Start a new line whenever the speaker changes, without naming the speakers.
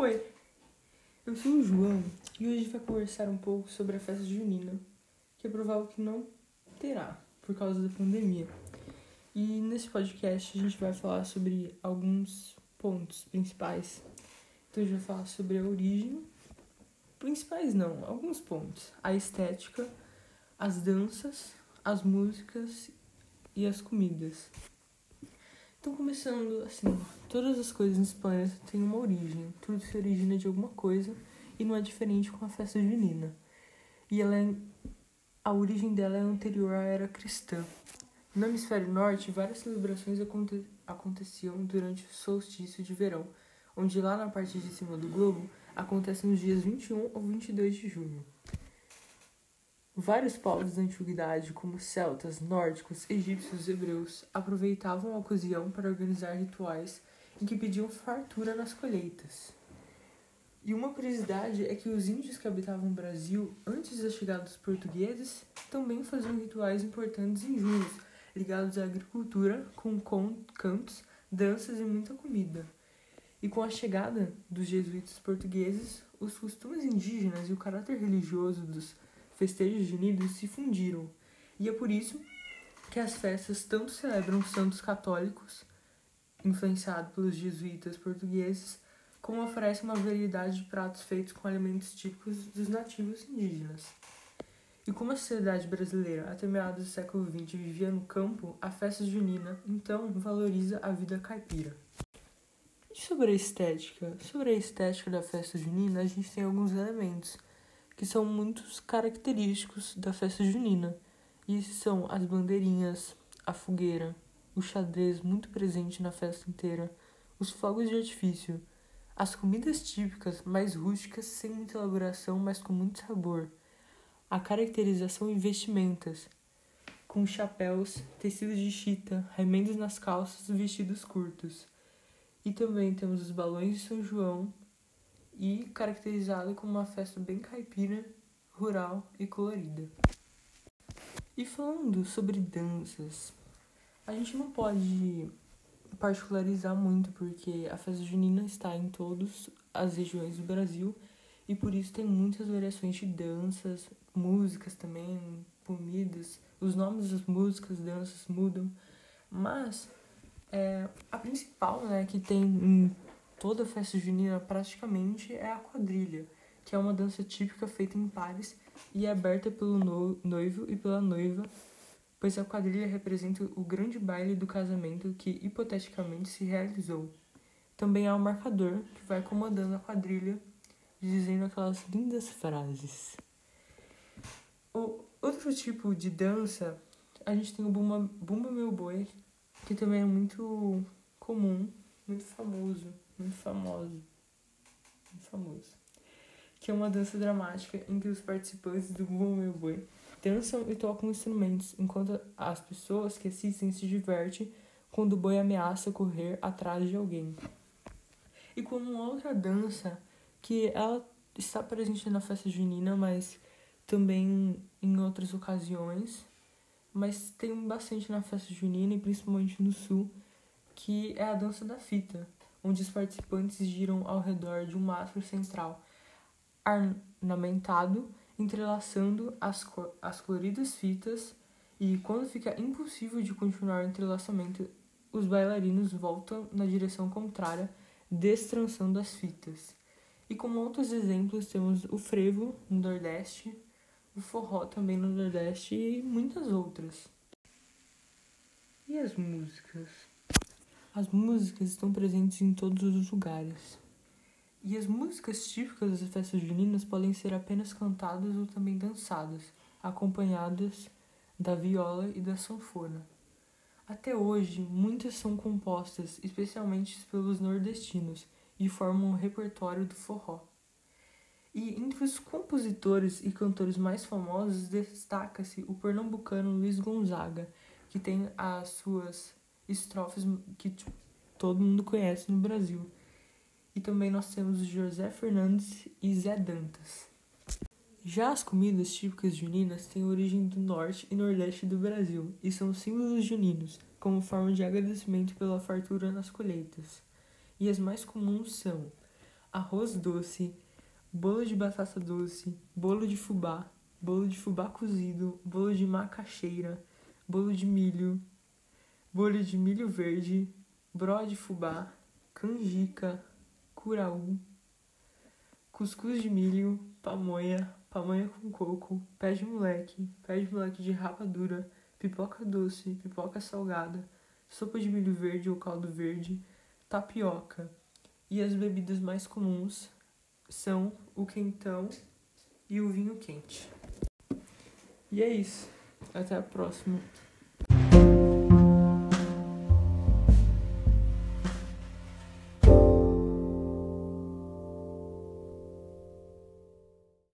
Oi, eu sou o João e hoje vai conversar um pouco sobre a festa junina, que é provável que não terá por causa da pandemia. E nesse podcast a gente vai falar sobre alguns pontos principais. Então a gente vai falar sobre a origem, principais não, alguns pontos. A estética, as danças, as músicas e as comidas. Então, começando assim, todas as coisas nesse planeta têm uma origem. Tudo se origina de alguma coisa e não é diferente com a festa junina. E ela é, a origem dela é anterior à era cristã. No hemisfério norte, várias celebrações aconte, aconteciam durante o solstício de verão, onde lá na parte de cima do globo acontece nos dias 21 ou 22 de junho. Vários povos da antiguidade, como celtas, nórdicos, egípcios e hebreus, aproveitavam a ocasião para organizar rituais em que pediam fartura nas colheitas. E uma curiosidade é que os índios que habitavam o Brasil antes da chegada dos portugueses também faziam rituais importantes em junho, ligados à agricultura, com cantos, danças e muita comida. E com a chegada dos jesuítas portugueses, os costumes indígenas e o caráter religioso dos festejos juninos se fundiram, e é por isso que as festas tanto celebram santos católicos, influenciados pelos jesuítas portugueses, como oferecem uma variedade de pratos feitos com alimentos típicos dos nativos indígenas. E como a sociedade brasileira, até meados do século XX, vivia no campo, a festa junina, então, valoriza a vida caipira. E sobre a estética? Sobre a estética da festa junina, a gente tem alguns elementos que são muitos característicos da festa junina. E são as bandeirinhas, a fogueira, o xadrez muito presente na festa inteira, os fogos de artifício, as comidas típicas mais rústicas, sem muita elaboração, mas com muito sabor, a caracterização em vestimentas, com chapéus, tecidos de chita, remendos nas calças e vestidos curtos. E também temos os balões de São João, e caracterizado como uma festa bem caipira, rural e colorida. E falando sobre danças, a gente não pode particularizar muito porque a festa junina está em todas as regiões do Brasil e por isso tem muitas variações de danças, músicas também, comidas, os nomes das músicas, danças mudam, mas é, a principal, né, que tem em Toda festa junina praticamente é a quadrilha, que é uma dança típica feita em pares e é aberta pelo noivo e pela noiva, pois a quadrilha representa o grande baile do casamento que hipoteticamente se realizou. Também há um marcador que vai comandando a quadrilha, dizendo aquelas lindas frases. O outro tipo de dança, a gente tem o Bumba, Bumba Meu Boi, que também é muito comum, muito famoso muito famoso, muito famoso, que é uma dança dramática em que os participantes do Bumba Meu Boi dançam e tocam instrumentos, enquanto as pessoas que assistem se divertem quando o boi ameaça correr atrás de alguém. E como outra dança que ela está presente na festa junina, mas também em outras ocasiões, mas tem bastante na festa junina e principalmente no sul, que é a dança da fita onde os participantes giram ao redor de um mastro central ornamentado, entrelaçando as, as coloridas fitas, e quando fica impossível de continuar o entrelaçamento, os bailarinos voltam na direção contrária, destrançando as fitas. E como outros exemplos, temos o frevo no Nordeste, o forró também no Nordeste e muitas outras. E as músicas? As músicas estão presentes em todos os lugares. E as músicas típicas das festas juninas podem ser apenas cantadas ou também dançadas, acompanhadas da viola e da sanfona. Até hoje, muitas são compostas especialmente pelos nordestinos e formam o repertório do forró. E entre os compositores e cantores mais famosos destaca-se o pernambucano Luiz Gonzaga, que tem as suas estrofes que tipo, todo mundo conhece no Brasil. E também nós temos José Fernandes e Zé Dantas. Já as comidas típicas juninas têm origem do norte e nordeste do Brasil e são símbolos juninos, como forma de agradecimento pela fartura nas colheitas. E as mais comuns são arroz doce, bolo de batata doce, bolo de fubá, bolo de fubá cozido, bolo de macaxeira, bolo de milho, bolo de milho verde, bró de fubá, canjica, curaú, cuscuz de milho, pamonha, pamonha com coco, pé de moleque, pé de moleque de rapadura, pipoca doce, pipoca salgada, sopa de milho verde ou caldo verde, tapioca. E as bebidas mais comuns são o quentão e o vinho quente. E é isso. Até a próxima.